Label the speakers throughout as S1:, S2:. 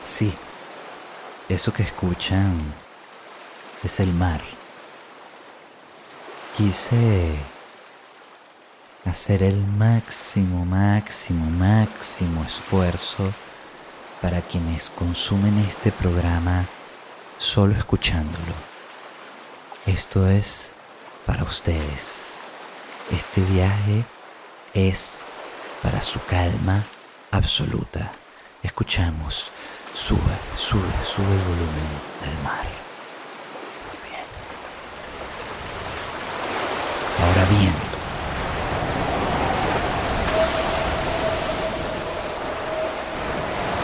S1: Sí, eso que escuchan es el mar. Quise hacer el máximo, máximo, máximo esfuerzo para quienes consumen este programa solo escuchándolo. Esto es para ustedes. Este viaje es para su calma absoluta. Escuchamos, sube, sube, sube el volumen del mar. Muy bien. Ahora viento.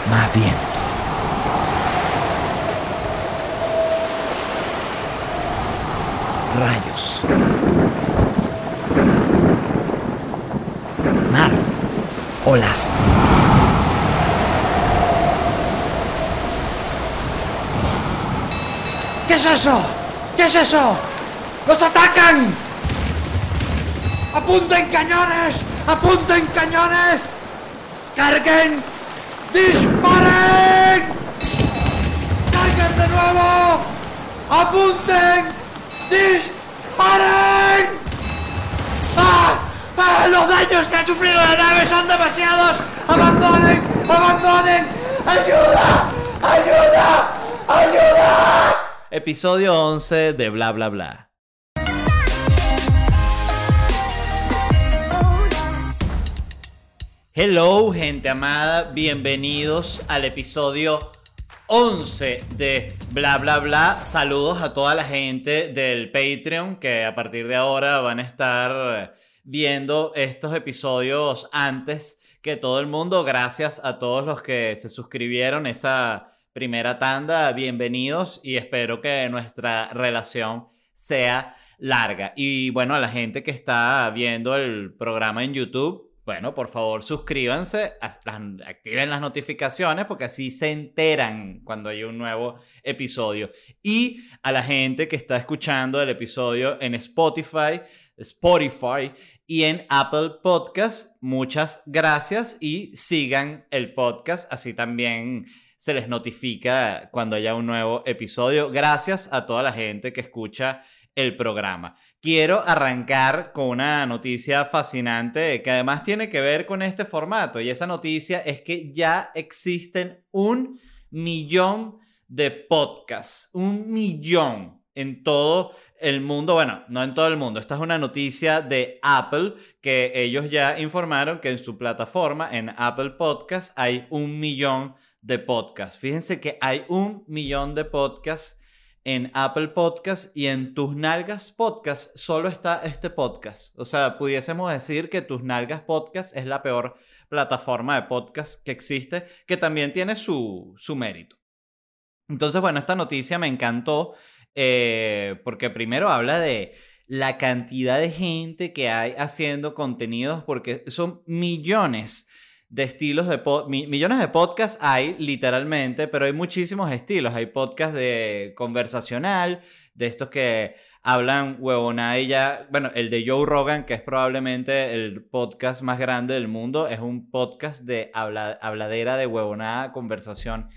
S1: Más viento. Rayos. Mar. Olas.
S2: ¿Qué es eso? ¿Qué es eso? ¡Nos atacan! ¡Apunten cañones! ¡Apunten cañones! ¡Carguen! ¡Disparen! ¡Carguen de nuevo! ¡Apunten! ¡Disparen! ¡Ah! ¡Ah! ¡Los daños que ha sufrido la nave son demasiados! ¡Abandonen! ¡Abandonen! ¡Ayuda! ¡Ayuda! ¡Ayuda!
S3: Episodio 11 de Bla Bla Bla. Hello, gente amada, bienvenidos al episodio 11 de Bla Bla Bla. Saludos a toda la gente del Patreon que a partir de ahora van a estar viendo estos episodios antes que todo el mundo. Gracias a todos los que se suscribieron esa primera tanda. Bienvenidos y espero que nuestra relación sea larga. Y bueno, a la gente que está viendo el programa en YouTube, bueno, por favor suscríbanse, activen las notificaciones porque así se enteran cuando hay un nuevo episodio. Y a la gente que está escuchando el episodio en Spotify, Spotify y en Apple Podcast, muchas gracias y sigan el podcast, así también se les notifica cuando haya un nuevo episodio. Gracias a toda la gente que escucha el programa. Quiero arrancar con una noticia fascinante que además tiene que ver con este formato y esa noticia es que ya existen un millón de podcasts, un millón en todo el mundo, bueno, no en todo el mundo, esta es una noticia de Apple que ellos ya informaron que en su plataforma, en Apple Podcasts, hay un millón podcasts. Fíjense que hay un millón de podcasts en Apple Podcast y en Tus Nalgas Podcast solo está este podcast. O sea, pudiésemos decir que Tus Nalgas Podcast es la peor plataforma de podcast que existe, que también tiene su, su mérito. Entonces, bueno, esta noticia me encantó eh, porque primero habla de la cantidad de gente que hay haciendo contenidos, porque son millones de estilos de millones de podcasts hay literalmente, pero hay muchísimos estilos. Hay podcasts de conversacional, de estos que hablan huevonada y ya, bueno, el de Joe Rogan, que es probablemente el podcast más grande del mundo, es un podcast de habla- habladera de huevonada, conversación,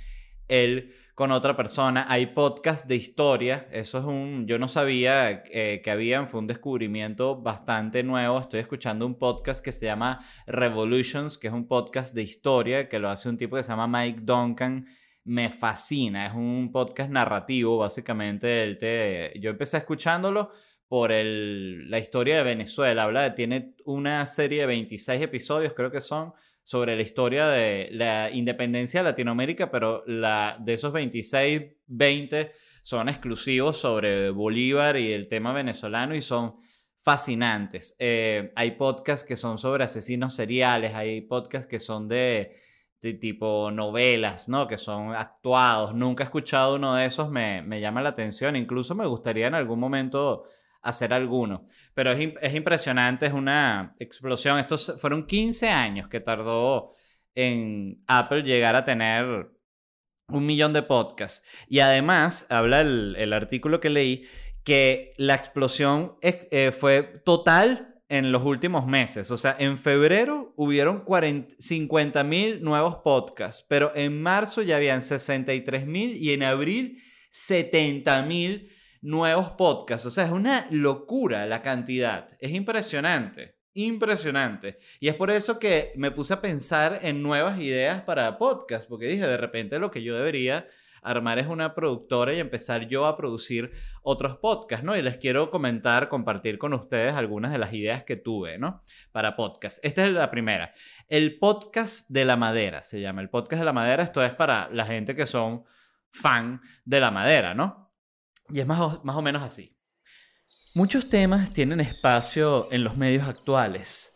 S3: él con otra persona. Hay podcasts de historia, eso es un, yo no sabía eh, que habían, fue un descubrimiento bastante nuevo. Estoy escuchando un podcast que se llama Revolutions, que es un podcast de historia, que lo hace un tipo que se llama Mike Duncan. Me fascina, es un podcast narrativo, básicamente. Él te, yo empecé escuchándolo por el, la historia de Venezuela. Habla de, tiene una serie de 26 episodios, creo que son, sobre la historia de la independencia de Latinoamérica, pero la, de esos 26, 20 son exclusivos sobre Bolívar y el tema venezolano y son fascinantes. Eh, hay podcasts que son sobre asesinos seriales, hay podcasts que son de, de tipo novelas, ¿no? Que son actuados. Nunca he escuchado uno de esos, me, me llama la atención. Incluso me gustaría en algún momento hacer alguno. Pero es, es impresionante, es una explosión. Estos fueron 15 años que tardó en Apple llegar a tener un millón de podcasts. Y además, habla el, el artículo que leí, que la explosión ex- eh, fue total en los últimos meses. O sea, en febrero hubieron 50 mil nuevos podcasts, pero en marzo ya habían 63 mil y en abril 70 mil nuevos podcasts. O sea, es una locura la cantidad. Es impresionante. Impresionante. Y es por eso que me puse a pensar en nuevas ideas para podcast, porque dije, de repente lo que yo debería armar es una productora y empezar yo a producir otros podcasts, ¿no? Y les quiero comentar, compartir con ustedes algunas de las ideas que tuve, ¿no? Para podcast. Esta es la primera. El podcast de la madera se llama. El podcast de la madera, esto es para la gente que son fan de la madera, ¿no? Y es más o, menos así. Muchos temas tienen espacio en los medios actuales.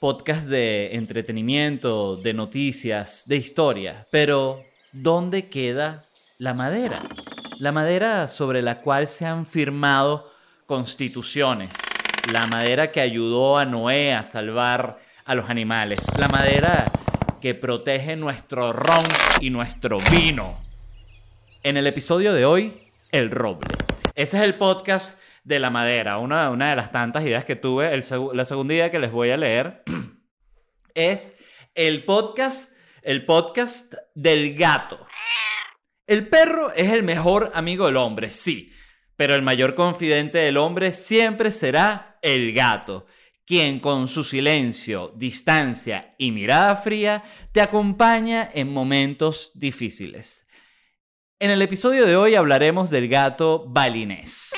S3: Podcasts de entretenimiento, de noticias, de historia. Pero, ¿dónde queda la madera? La madera sobre la cual se han firmado constituciones. La madera que ayudó a Noé a salvar a los animales. La madera que protege nuestro ron y nuestro vino. En el episodio de hoy, el roble. Ese es el podcast de la madera. Una, una de las tantas ideas que tuve. la segunda idea que les voy a leer es el podcast, el podcast del gato. El perro es el mejor amigo del hombre, sí, pero el mayor confidente del hombre siempre será el gato, quien con su silencio, distancia y mirada fría te acompaña en momentos difíciles. En el episodio de hoy hablaremos del gato balinés.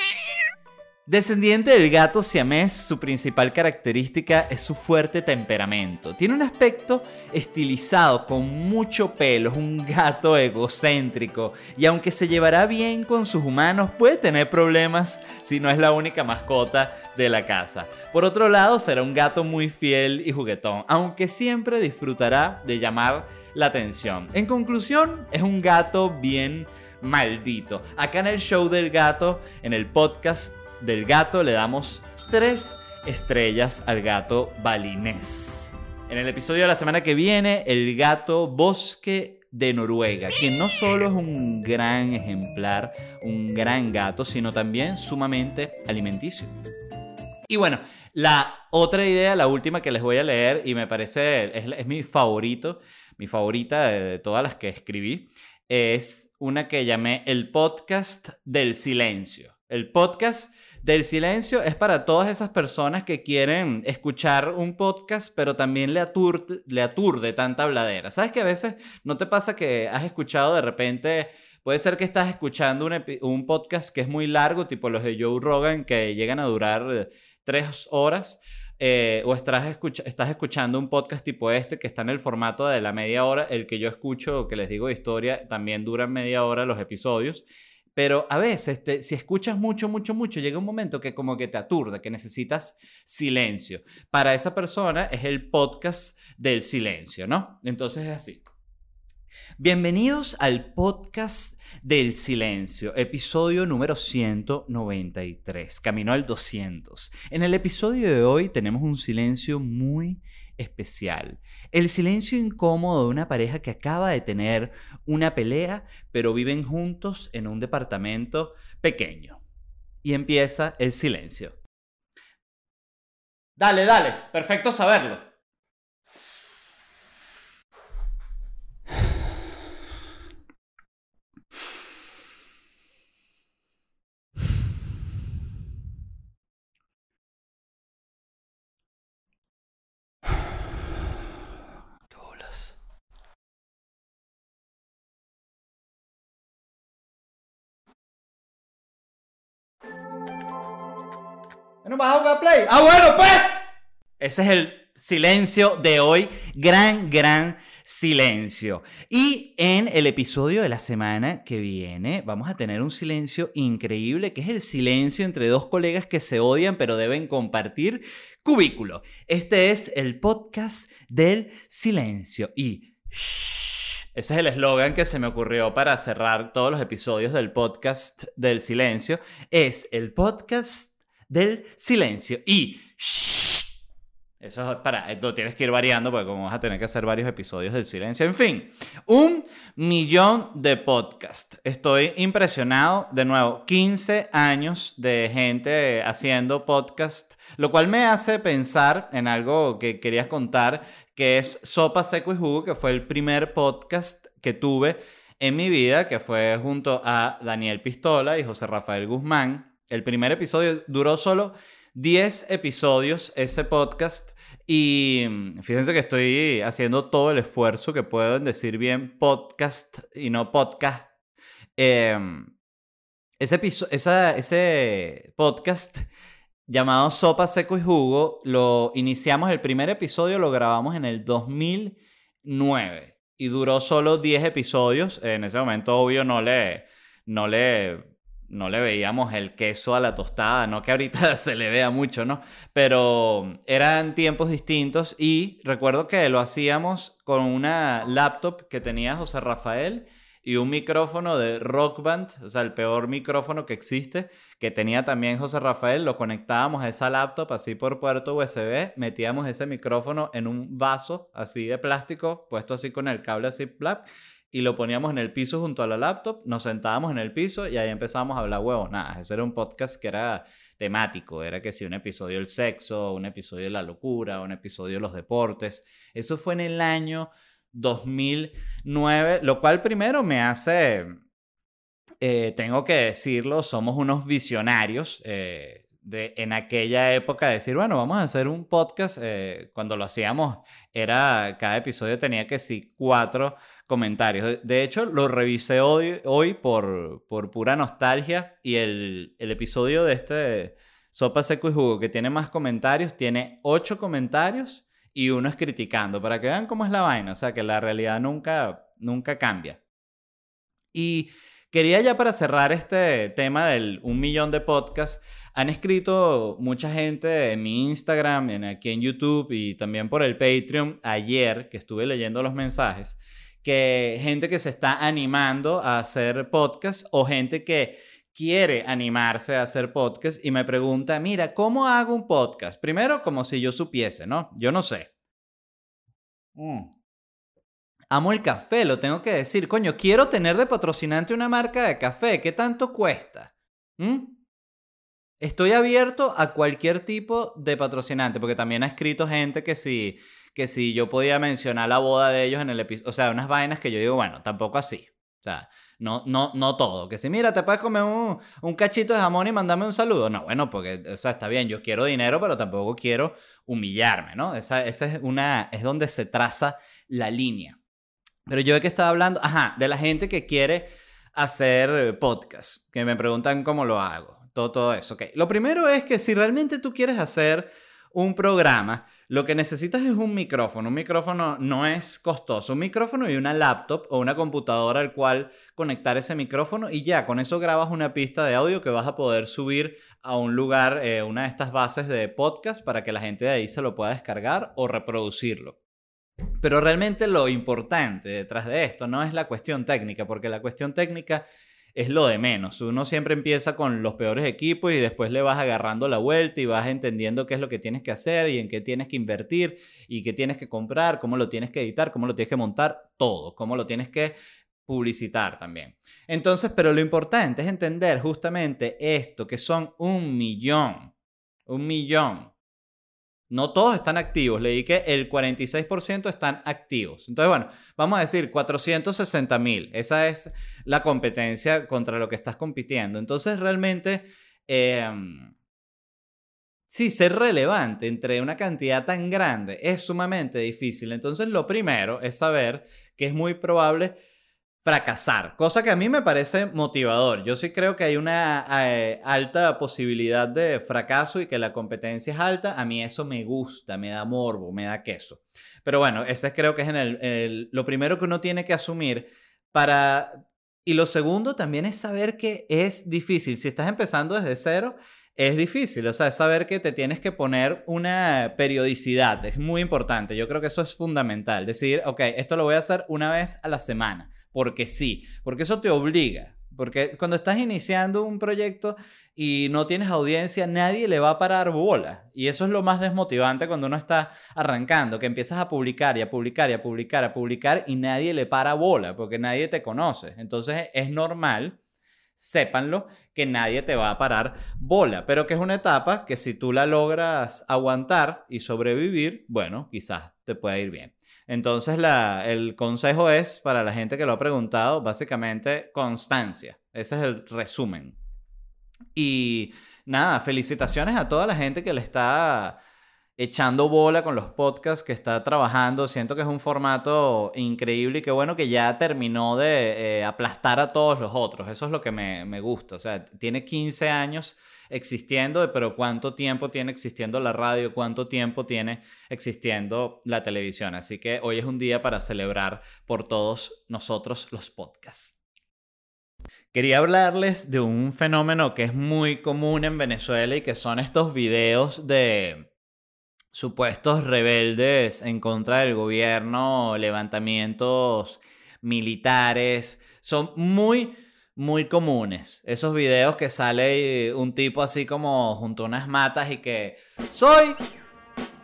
S3: Descendiente del gato siamés, su principal característica es su fuerte temperamento. Tiene un aspecto estilizado, con mucho pelo, es un gato egocéntrico y aunque se llevará bien con sus humanos, puede tener problemas si no es la única mascota de la casa. Por otro lado, será un gato muy fiel y juguetón, aunque siempre disfrutará de llamar la atención. En conclusión, es un gato bien maldito. Acá en el show del gato, en el podcast del gato le damos tres estrellas al gato balinés. En el episodio de la semana que viene, el gato bosque de Noruega, quien no solo es un gran ejemplar, un gran gato, sino también sumamente alimenticio. Y bueno, la otra idea, la última que les voy a leer y me parece, es, mi favorito, mi favorita de todas las que escribí, es una que llamé el podcast del silencio. El podcast del silencio es para todas esas personas que quieren escuchar un podcast, pero también le aturde, le aturde tanta habladera. ¿Sabes que a veces no te pasa que has escuchado de repente... Puede ser que estás escuchando un, podcast que es muy largo, tipo los de Joe Rogan, que llegan a durar tres horas, eh, o estás, estás escuchando un podcast tipo este que está en el formato de la media hora, el que yo escucho, que les digo de historia, también duran media hora los episodios. Pero a veces, si escuchas mucho, mucho, mucho, llega un momento que como que te aturda, que necesitas silencio. Para esa persona es el podcast del silencio, ¿no? Entonces es así. Bienvenidos al podcast del silencio, episodio número 193, camino al 200. En el episodio de hoy tenemos un silencio muy especial. El silencio incómodo de una pareja que acaba de tener una pelea, pero viven juntos en un departamento pequeño. Y empieza el silencio. Dale, dale, perfecto saberlo. ¡Ah, bueno, pues! Ese es el silencio de hoy. Gran, gran silencio. Y en el episodio de la semana que viene vamos a tener un silencio increíble, que es el silencio entre dos colegas que se odian pero deben compartir cubículo. Este es el podcast del silencio. Y... Ese es el eslogan que se me ocurrió para cerrar todos los episodios del podcast del silencio. Es el podcast del silencio. Y Eso es para, lo tienes que ir variando porque como vas a tener que hacer varios episodios del silencio. En fin, un millón de podcast. Estoy impresionado. De nuevo, 15 años de gente haciendo podcast, lo cual me hace pensar en algo que querías contar, que es Sopa Seco y Jugo, que fue el primer podcast que tuve en mi vida, que fue junto a Daniel Pistola y José Rafael Guzmán. El primer episodio duró solo 10 episodios ese podcast y mm, fíjense que estoy haciendo todo el esfuerzo que puedo en decir bien podcast y no podcast. Em, ese, ese podcast llamado Sopa, Seco y Jugo lo iniciamos, el primer episodio lo grabamos en el 2009 y duró solo 10 episodios. En ese momento, obvio, no le, no le no le veíamos el queso a la tostada, no que ahorita se le vea mucho, ¿no? Pero eran tiempos distintos y recuerdo que lo hacíamos con una laptop que tenía José Rafael y un micrófono de Rock Band, o sea, el peor micrófono que existe, que tenía también José Rafael, lo conectábamos a esa laptop así por puerto USB, metíamos ese micrófono en un vaso así de plástico, puesto así con el cable así, plap, y lo poníamos en el piso junto a la laptop, nos sentábamos en el piso y ahí empezábamos a hablar huevos. Nada, ese era un podcast que era temático, era que si un episodio del sexo, un episodio de la locura, un episodio de los deportes. Eso fue en el año 2009, lo cual primero me hace, eh, tengo que decirlo, somos unos visionarios. Eh, de en aquella época decir, bueno, vamos a hacer un podcast. Eh, cuando lo hacíamos, era cada episodio tenía que sí cuatro comentarios. De hecho, lo revisé hoy, hoy por, por pura nostalgia y el, el episodio de este Sopa Seco y Jugo, que tiene más comentarios, tiene ocho comentarios y uno es criticando, para que vean cómo es la vaina, o sea, que la realidad nunca, nunca cambia. Y quería ya para cerrar este tema del un millón de podcasts, han escrito mucha gente en mi Instagram, en, aquí en YouTube y también por el Patreon ayer que estuve leyendo los mensajes que gente que se está animando a hacer podcast o gente que quiere animarse a hacer podcast y me pregunta, mira, ¿cómo hago un podcast? Primero, como si yo supiese, ¿no? Yo no sé. Mm. Amo el café, lo tengo que decir. Coño, quiero tener de patrocinante una marca de café. ¿Qué tanto cuesta? ¿Mm? Estoy abierto a cualquier tipo de patrocinante, porque también ha escrito gente que si que yo podía mencionar la boda de ellos en el episodio, o sea, unas vainas que yo digo, bueno, tampoco así. O sea, no, no, no todo. Que si, mira, te puedes comer un, cachito de jamón y mandarme un saludo. No, bueno, porque, o está bien, yo quiero dinero, pero tampoco quiero humillarme, ¿no? Esa, esa es una, es donde se traza la línea. Pero yo he que estaba hablando, ajá, de la gente que quiere hacer podcast, que me preguntan cómo lo hago, todo, todo eso. Ok, lo primero es que si realmente tú quieres hacer un programa, lo que necesitas es un micrófono. Un micrófono no es costoso. Un micrófono y una laptop o una computadora al cual conectar ese micrófono y ya, con eso grabas una pista de audio que vas a poder subir a un lugar, eh, una de estas bases de podcast para que la gente de ahí se lo pueda descargar o reproducirlo. Pero realmente lo importante detrás de esto no es la cuestión técnica, porque la cuestión técnica es lo de menos. Uno siempre empieza con los peores equipos y después le vas agarrando la vuelta y vas entendiendo qué es lo que tienes que hacer y en qué tienes que invertir y qué tienes que comprar, cómo lo tienes que editar, cómo lo tienes que montar, todo, cómo lo tienes que publicitar también. Entonces, pero lo importante es entender justamente esto, que son un millón, un millón no todos están activos. Leí que el 46% están activos. Entonces, bueno, vamos a decir 460 mil. Esa es la competencia contra lo que estás compitiendo. Entonces, realmente, em, sí, ser relevante entre una cantidad tan grande es sumamente difícil. Entonces, lo primero es saber que es muy probable fracasar, cosa que a mí me parece motivador. Yo sí creo que hay una eh, alta posibilidad de fracaso y que la competencia es alta. A mí eso me gusta, me da morbo, me da queso. Pero bueno, ese creo que es el, lo primero que uno tiene que asumir para... Y lo segundo también es saber que es difícil. Si estás empezando desde cero, es difícil, o sea, es saber que te tienes que poner una periodicidad, es muy importante, yo creo que eso es fundamental, decir, ok, esto lo voy a hacer una vez a la semana, porque sí, porque eso te obliga, porque cuando estás iniciando un proyecto y no tienes audiencia, nadie le va a parar bola. Y eso es lo más desmotivante cuando uno está arrancando, que empiezas a publicar y a publicar y a publicar, a publicar y nadie le para bola porque nadie te conoce. Entonces es normal, sépanlo, que nadie te va a parar bola, pero que es una etapa que si tú la logras aguantar y sobrevivir, bueno, quizás te pueda ir bien. Entonces la, el consejo es, para la gente que lo ha preguntado, básicamente constancia. Ese es el resumen. Y nada, felicitaciones a toda la gente que le está echando bola con los podcasts, que está trabajando. Siento que es un formato increíble y qué bueno que ya terminó de eh, aplastar a todos los otros. Eso es lo que me, me gusta. O sea, tiene 15 años existiendo, pero cuánto tiempo tiene existiendo la radio, cuánto tiempo tiene existiendo la televisión. Así que hoy es un día para celebrar por todos nosotros los podcasts. Quería hablarles de un fenómeno que es muy común en Venezuela y que son estos videos de supuestos rebeldes en contra del gobierno, levantamientos militares. Son muy, muy comunes. Esos videos que sale un tipo así como junto a unas matas y que soy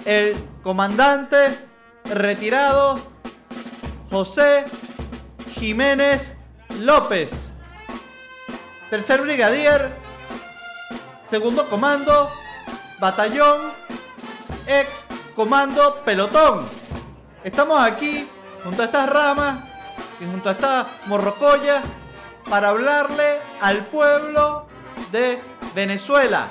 S3: el comandante retirado José Jiménez López. Tercer brigadier, segundo comando, batallón, ex comando pelotón. Estamos aquí junto a estas ramas y junto a esta morrocoya para hablarle al pueblo de Venezuela.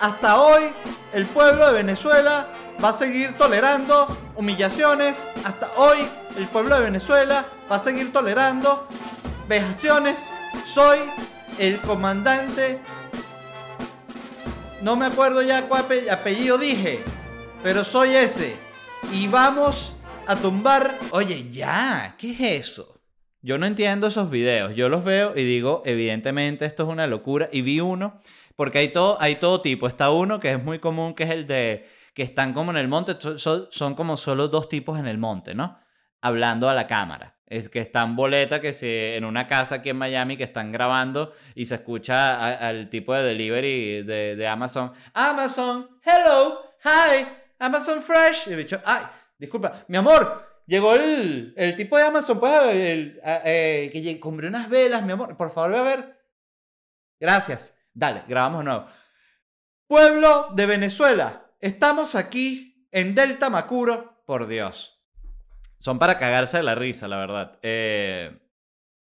S3: Hasta hoy el pueblo de Venezuela va a seguir tolerando humillaciones. Hasta hoy el pueblo de Venezuela va a seguir tolerando vejaciones. Soy el comandante. No me acuerdo ya cuál apellido dije, pero soy ese. Y vamos a tumbar. Oye, ya, ¿qué es eso? Yo no entiendo esos videos. Yo los veo y digo, evidentemente esto es una locura. Y vi uno, porque hay todo, hay todo tipo. Está uno que es muy común, que es el de que están como en el monte. Son, son como solo dos tipos en el monte, ¿no? Hablando a la cámara es que están boleta que se en una casa aquí en Miami que están grabando y se escucha al tipo de delivery de, Amazon. Amazon, hello, hi, Amazon Fresh. Y el bicho, ay, disculpa, mi amor, llegó el, el tipo de Amazon, pues, el, eh, que compré unas velas, mi amor, por favor, ve a ver. Gracias. Dale, grabamos nuevo. Pueblo de Venezuela, estamos aquí en Delta Macuro, por Dios. Son para cagarse de la risa, la verdad. Eh,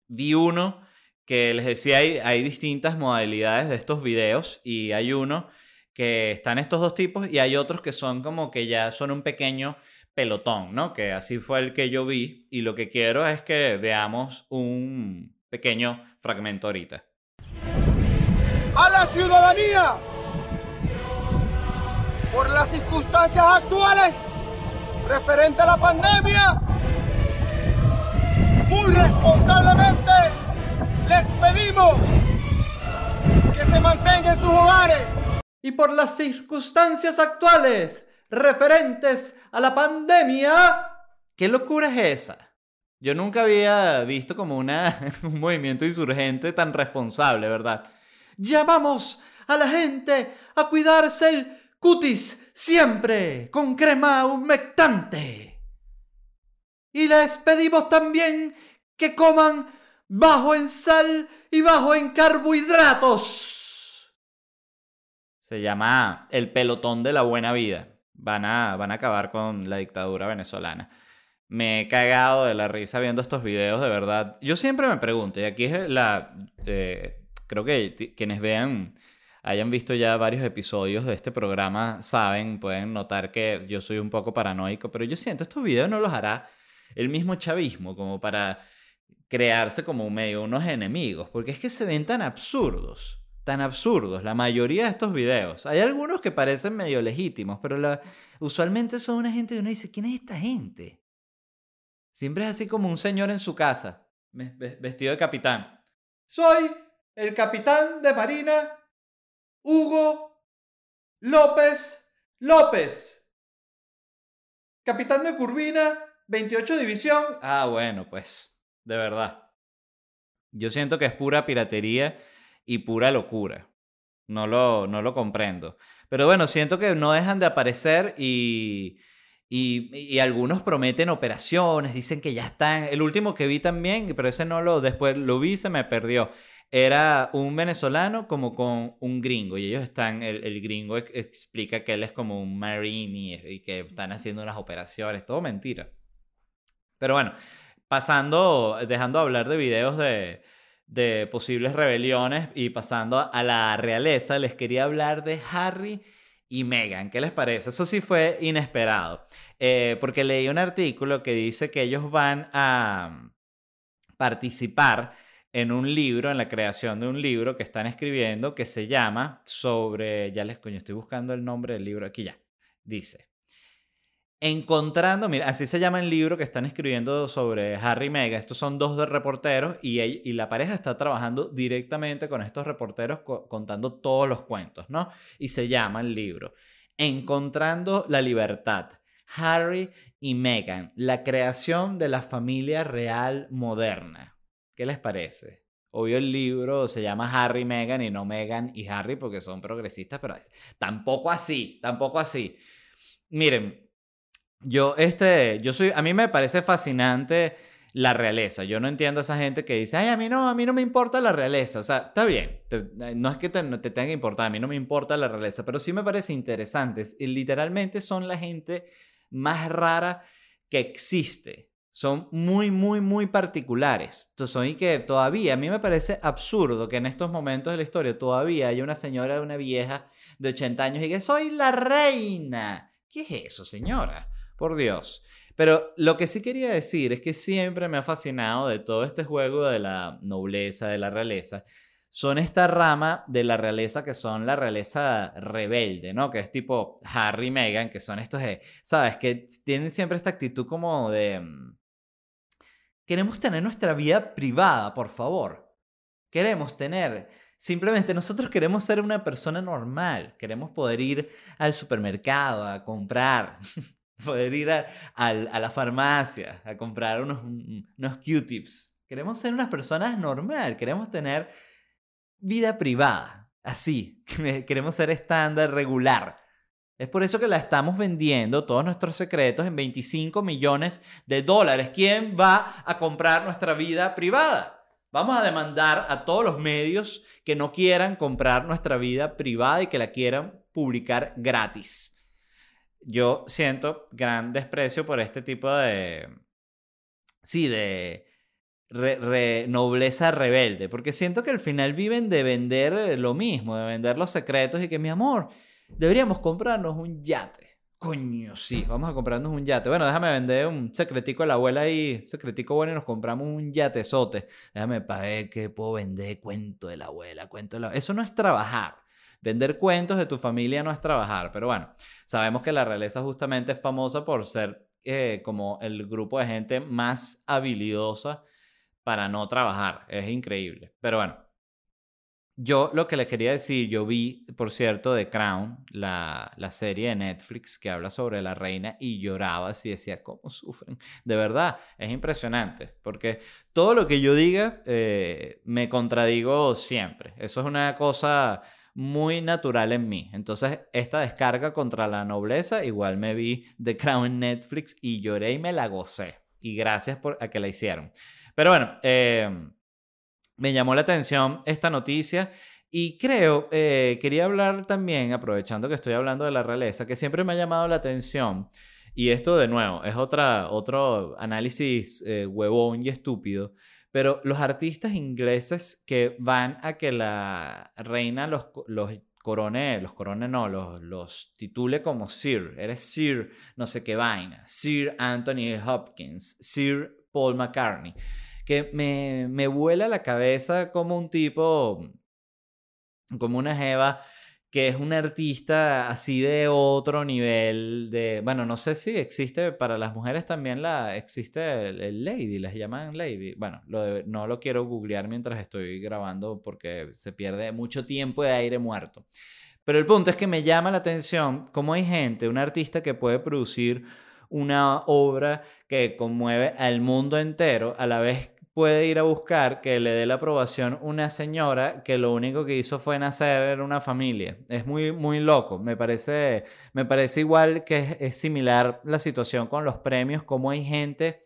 S3: vi uno que les decía, hay, hay distintas modalidades de estos videos y hay uno que están estos dos tipos y hay otros que son como que ya son un pequeño pelotón, ¿no? Que así fue el que yo vi y lo que quiero es que veamos un pequeño fragmento ahorita.
S4: A la ciudadanía, por las circunstancias actuales, referente a la pandemia, muy responsablemente les pedimos que se mantengan en sus hogares.
S3: Y por las circunstancias actuales referentes a la pandemia, ¿qué locura es esa? Yo nunca había visto como una, un movimiento insurgente tan responsable, ¿verdad? Llamamos a la gente a cuidarse el cutis siempre con crema humectante. Y les pedimos también que coman bajo en sal y bajo en carbohidratos. Se llama el pelotón de la buena vida. Van a, van a acabar con la dictadura venezolana. Me he cagado de la risa viendo estos videos, de verdad. Yo siempre me pregunto, y aquí es la... Eh, creo que quienes vean hayan visto ya varios episodios de este programa saben, pueden notar que yo soy un poco paranoico, pero yo siento estos videos no los hará el mismo chavismo como para crearse como medio unos enemigos, porque es que se ven tan absurdos, tan absurdos la mayoría de estos videos. Hay algunos que parecen medio legítimos, pero usualmente son una gente que uno dice, ¿quién es esta gente? Siempre es así como un señor en su casa, vestido de capitán. Soy el capitán de Marina Hugo López López. Capitán de Curvina, 28 División. Ah, bueno, pues, de verdad. Yo siento que es pura piratería y pura locura. No lo, no lo comprendo. Pero bueno, siento que no dejan de aparecer y, y, y algunos prometen operaciones, dicen que ya están. El último que vi también, pero ese no lo, después lo vi, se me perdió. Era un venezolano como con un gringo y ellos están, el, el gringo ex- explica que él es como un marine y, y que están haciendo unas operaciones, todo mentira. Pero bueno, pasando, dejando de hablar de videos de, de posibles rebeliones y pasando a la realeza, les quería hablar de Harry y Meghan. ¿Qué les parece? Eso sí fue inesperado. Eh, porque leí un artículo que dice que ellos van a participar en un libro, en la creación de un libro que están escribiendo que se llama sobre, ya les coño, estoy buscando el nombre del libro aquí ya. Dice, Encontrando, mira, así se llama el libro que están escribiendo sobre Harry y Meghan. Estos son dos de reporteros y, la pareja está trabajando directamente con estos reporteros co- contando todos los cuentos, ¿no? Y se llama el libro Encontrando la libertad. Harry y Meghan, la creación de la familia real moderna. ¿Qué les parece? Obvio el libro se llama Harry Meghan y no Meghan y Harry porque son progresistas, pero tampoco así, tampoco así. Miren, yo, este, yo soy, a mí me parece fascinante la realeza. Yo no entiendo a esa gente que dice, ay, a mí no, a mí no me importa la realeza. O sea, está bien, te- no es que te, te tenga que importar, a mí no me importa la realeza, pero sí me parece interesante. Es- y literalmente son la gente más rara que existe. Son muy, muy, muy particulares. Entonces, son y que todavía, a mí me parece absurdo que en estos momentos de la historia todavía haya una señora, una vieja de 80 años y que soy la reina. ¿Qué es eso, señora? Por Dios. Pero lo que sí quería decir es que siempre me ha fascinado de todo este juego de la nobleza, de la realeza, son esta rama de la realeza que son la realeza rebelde, ¿no? Que es tipo Harry y Meghan, que son estos ¿sabes? Que tienen siempre esta actitud como de... Queremos tener nuestra vida privada, por favor. Queremos tener... Simplemente nosotros queremos ser una persona normal. Queremos poder ir al supermercado a comprar. poder ir a la farmacia a comprar unos, unos Q-tips. Queremos ser unas personas normal. Queremos tener vida privada. Así. Queremos ser estándar regular. Es por eso que la estamos vendiendo todos nuestros secretos en 25 millones de dólares. ¿Quién va a comprar nuestra vida privada? Vamos a demandar a todos los medios que no quieran comprar nuestra vida privada y que la quieran publicar gratis. Yo siento gran desprecio por este tipo de... Sí, de nobleza rebelde, porque siento que al final viven de vender eh, lo mismo, de vender los secretos y que mi amor, deberíamos comprarnos un yate. Coño, sí, vamos a comprarnos un yate. Bueno, déjame vender un secretico a la abuela ahí, secretico bueno y nos compramos un yatezote. Déjame para ver qué puedo vender, cuento de la abuela, cuento de la... Eso no es trabajar. Vender cuentos de tu familia no es trabajar, pero bueno, sabemos que la realeza justamente es famosa por ser eh, como el grupo de gente más habilidosa para no trabajar. Es increíble. Pero bueno, yo lo que les quería decir, yo vi, por cierto, The Crown, la, la serie de Netflix que habla sobre la reina y lloraba así, decía, ¿cómo sufren? De verdad, es impresionante, porque todo lo que yo diga eh, me contradigo siempre. Eso es una cosa muy natural en mí. Entonces, esta descarga contra la nobleza, igual me vi The Crown en Netflix y lloré y me la gocé. Y gracias por a que la hicieron. Pero bueno, eh, me llamó la atención esta noticia y creo, eh, quería hablar también, aprovechando que estoy hablando de la realeza, que siempre me ha llamado la atención, y esto de nuevo es otra, otro análisis eh, huevón y estúpido, pero los artistas ingleses que van a que la reina los, los corone, los corone no, los, los titule como Sir, eres Sir no sé qué vaina, Sir Anthony Hopkins, Sir Paul McCartney que me, me vuela la cabeza como un tipo, como una jeva que es un artista así de otro nivel de, bueno, no sé si existe para las mujeres también la existe el, lady, les llaman lady. Bueno, no lo quiero googlear mientras estoy grabando porque se pierde mucho tiempo de aire muerto. Pero el punto es que me llama la atención cómo hay gente, un artista que puede producir una obra que conmueve al mundo entero, a la vez puede ir a buscar que le dé la aprobación una señora que lo único que hizo fue nacer en una familia. Es muy, muy loco. Me parece, me parece igual que es, similar la situación con los premios, como hay gente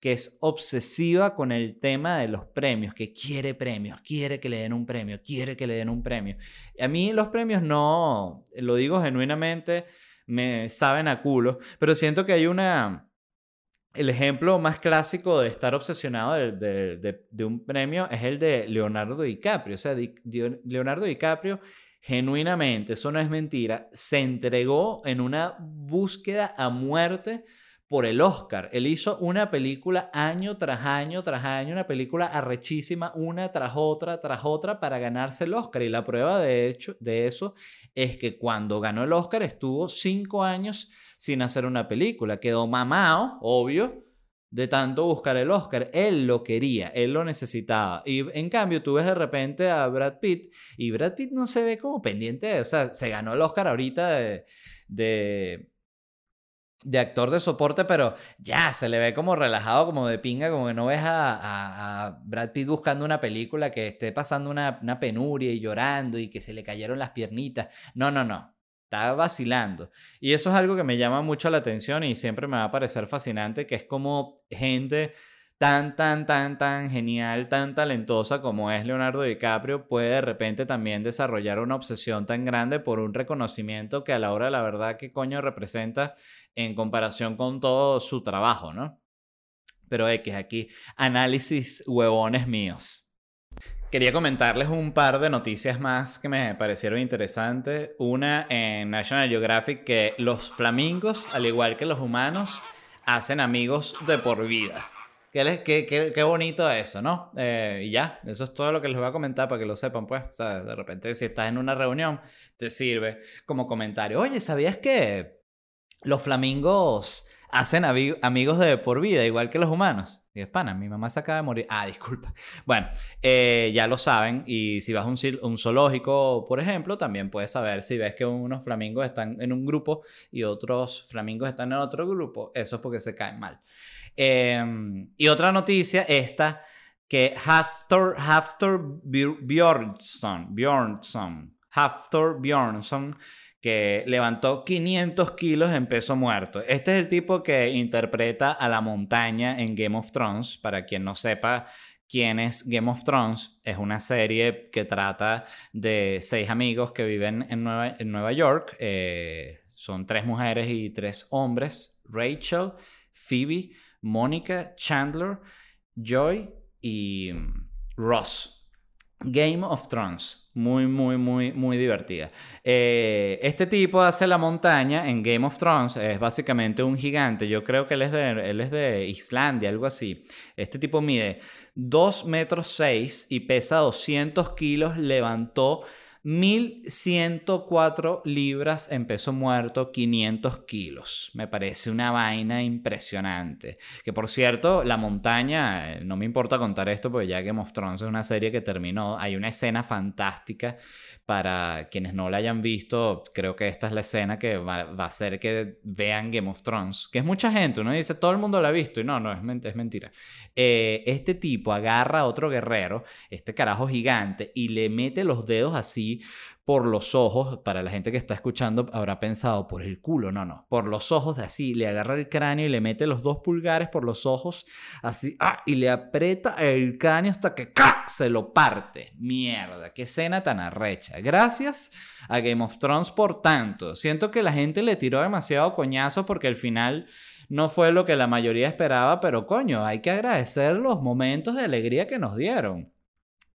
S3: que es obsesiva con el tema de los premios, que quiere premios, quiere que le den un premio, quiere que le den un premio. A mí los premios no, lo digo genuinamente, me saben a culo, pero siento que hay una... El ejemplo más clásico de estar obsesionado de, un premio es el de Leonardo DiCaprio. O sea, Leonardo DiCaprio, genuinamente, eso no es mentira, se entregó en una búsqueda a muerte por el Oscar. Él hizo una película año tras año tras año, una película arrechísima, una tras otra, tras otra, para ganarse el Oscar. Y la prueba de, hecho, de eso es que cuando ganó el Oscar estuvo cinco años sin hacer una película. Quedó mamado, obvio, de tanto buscar el Oscar. Él lo quería, él lo necesitaba. Y en cambio, tú ves de repente a Brad Pitt y Brad Pitt no se ve como pendiente, o sea, se ganó el Oscar ahorita de, de, de actor de soporte, pero ya se le ve como relajado, como de pinga, como que no ves a, a- a Brad Pitt buscando una película que esté pasando una, una penuria y llorando y que se le cayeron las piernitas. No, no, no. Está vacilando. Y eso es algo que me llama mucho la atención y siempre me va a parecer fascinante, que es como gente tan, tan, tan, tan genial, tan talentosa como es Leonardo DiCaprio, puede de repente también desarrollar una obsesión tan grande por un reconocimiento que a la hora la verdad, ¿qué coño representa en comparación con todo su trabajo, ¿no? Pero X, aquí, análisis huevones míos. Quería comentarles un par de noticias más que me parecieron interesantes. Una en National Geographic que los flamingos, al igual que los humanos, hacen amigos de por vida. Qué, les- qué- qué- qué bonito eso, ¿no? Eh, y ya, eso es todo lo que les voy a comentar para que lo sepan, pues. O de repente, si estás en una reunión, te sirve como comentario. Oye, ¿sabías que los flamingos hacen amigos de por vida, igual que los humanos? Y es pana, mi mamá se acaba de morir. Ah, disculpa. Bueno, eh, ya lo saben. Y si vas a un, zoológico, por ejemplo, también puedes saber si ves que unos flamingos están en un grupo y otros flamingos están en otro grupo. Eso es porque se caen mal. Eh, y otra noticia, esta, que Haftor, Haftor Bjor- Bjornsson, Bjornsson, Haftor Bjornsson, que levantó 500 kilos en peso muerto. Este es el tipo que interpreta a la montaña en Game of Thrones. Para quien no sepa quién es Game of Thrones, es una serie que trata de seis amigos que viven en Nueva, York. Eh, son tres mujeres y tres hombres. Rachel, Phoebe, Mónica, Chandler, Joy y mm, Ross. Game of Thrones. Muy, muy, muy, muy divertida. Eh, este tipo hace la montaña en Game of Thrones. Es básicamente un gigante. Yo creo que él es de, es de Islandia, algo así. Este tipo mide 2 metros 6 y pesa 200 kilos. Levantó 1104 libras en peso muerto, 500 kilos. Me parece una vaina impresionante. Que por cierto, la montaña, eh, no me importa contar esto porque ya Game of Thrones es una serie que terminó. Hay una escena fantástica para quienes no la hayan visto. Creo que esta es la escena que va, a hacer que vean Game of Thrones. Que es mucha gente, uno dice todo el mundo la ha visto y no, no, es, es mentira. Eh, este tipo agarra a otro guerrero, este carajo gigante, y le mete los dedos así por los ojos. Para la gente que está escuchando habrá pensado por el culo, no, no, por los ojos de así, le agarra el cráneo y le mete los dos pulgares por los ojos así, ah, y le aprieta el cráneo hasta que se lo parte. Mierda, qué escena tan arrecha. Gracias a Game of Thrones por tanto. Siento que la gente le tiró demasiado coñazo porque al final no fue lo que la mayoría esperaba, pero coño, hay que agradecer los momentos de alegría que nos dieron.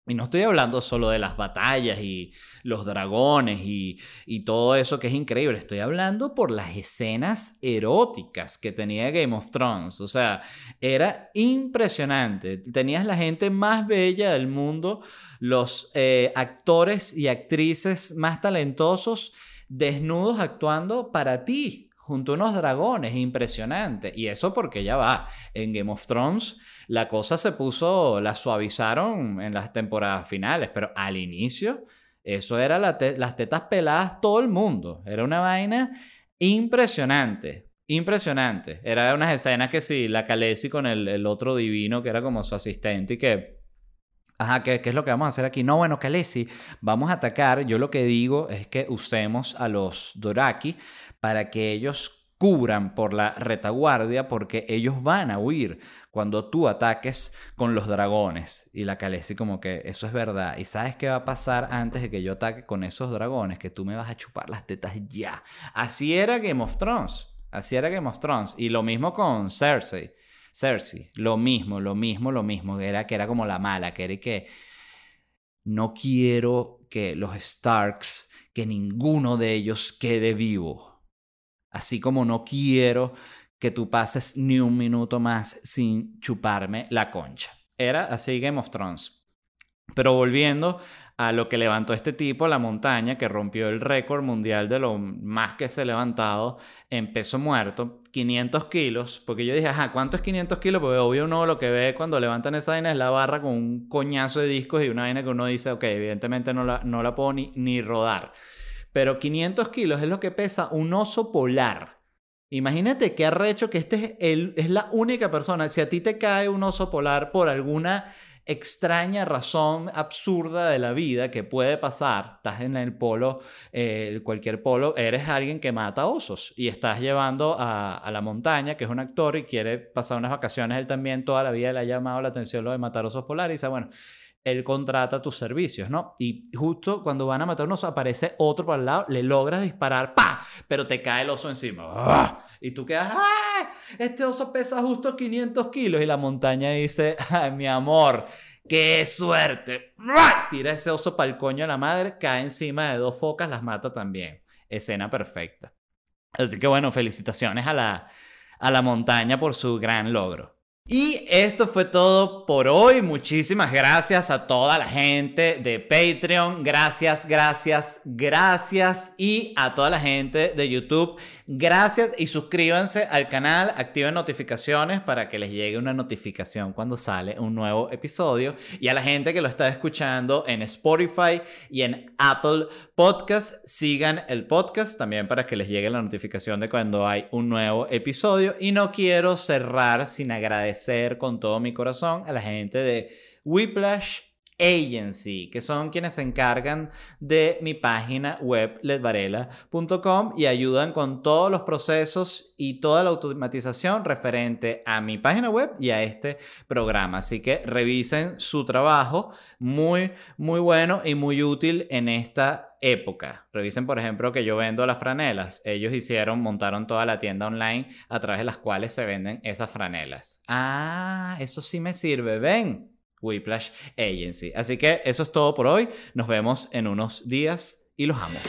S3: Y no estoy hablando solo de las batallas y los dragones y, todo eso que es increíble. Estoy hablando por las escenas eróticas que tenía Game of Thrones. O sea, era impresionante. Tenías la gente más bella del mundo, los eh, actores y actrices más talentosos desnudos actuando para ti junto a unos dragones, impresionante. Y eso porque ya va, en Game of Thrones la cosa se puso, la suavizaron en las temporadas finales, pero al inicio eso era la las tetas peladas todo el mundo. Era una vaina impresionante. Impresionante. Era unas escenas que sí, la Calesi con el, otro divino que era como su asistente y que Ajá, ¿qué, ¿qué, es lo que vamos a hacer aquí? No, bueno, Kalesi, vamos a atacar. Yo lo que digo es que usemos a los Doraki para que ellos cubran por la retaguardia porque ellos van a huir cuando tú ataques con los dragones. Y la Kalesi como que eso es verdad. ¿Y sabes qué va a pasar antes de que yo ataque con esos dragones? Que tú me vas a chupar las tetas ya. Así era Game of Thrones. Así era Game of Thrones. Y lo mismo con Cersei. Cersei, lo mismo, lo mismo, lo mismo. Era que era como la mala, que era que no quiero que los Starks, que ninguno de ellos quede vivo. Así como no quiero que tú pases ni un minuto más sin chuparme la concha. Era así Game of Thrones. Pero volviendo a lo que levantó este tipo, la montaña, que rompió el récord mundial de lo más que se ha levantado en peso muerto, 500 kilos, porque yo dije, ajá, ¿cuánto es 500 kilos? Porque obvio uno lo que ve cuando levantan esa vaina es la barra con un coñazo de discos y una vaina que uno dice, ok, evidentemente no la, no la puedo ni, ni rodar. Pero 500 kilos es lo que pesa un oso polar. Imagínate qué arrecho que este es, es la única persona. Si a ti te cae un oso polar por alguna extraña razón absurda de la vida que puede pasar. Estás en el polo, eh, cualquier polo, eres alguien que mata osos y estás llevando a, a, la montaña, que es un actor y quiere pasar unas vacaciones. Él también toda la vida le ha llamado la atención lo de matar osos polares y dice, bueno, él contrata tus servicios, ¿no? Y justo cuando van a matar aparece otro por el lado, le logras disparar, ¡pa! Pero te cae el oso encima. ¡Ah! Y tú quedas, ¡ah! Este oso pesa justo 500 kilos. Y la montaña dice, ¡ay, mi amor! ¡Qué suerte! Tira ese oso para el coño a la madre, cae encima de dos focas, las mata también. Escena perfecta. Así que bueno, felicitaciones a la, a la montaña por su gran logro. Y esto fue todo por hoy. Muchísimas gracias a toda la gente de Patreon. Gracias, gracias, gracias. Y a toda la gente de YouTube. Gracias y suscríbanse al canal. Activen notificaciones para que les llegue una notificación cuando sale un nuevo episodio. Y a la gente que lo está escuchando en Spotify y en Apple Podcast, sigan el podcast también para que les llegue la notificación de cuando hay un nuevo episodio. Y no quiero cerrar sin agradecer con todo mi corazón a la gente de Whiplash Agency, que son quienes se encargan de mi página web ledvarela.com y ayudan con todos los procesos y toda la automatización referente a mi página web y a este programa. Así que revisen su trabajo, muy, muy bueno y muy útil en esta época. Revisen, por ejemplo, que yo vendo las franelas. Ellos hicieron, montaron toda la tienda online a través de las cuales se venden esas franelas. Ah, eso sí me sirve. Ven. Whiplash Agency. Así que eso es todo por hoy. Nos vemos en unos días y los amo.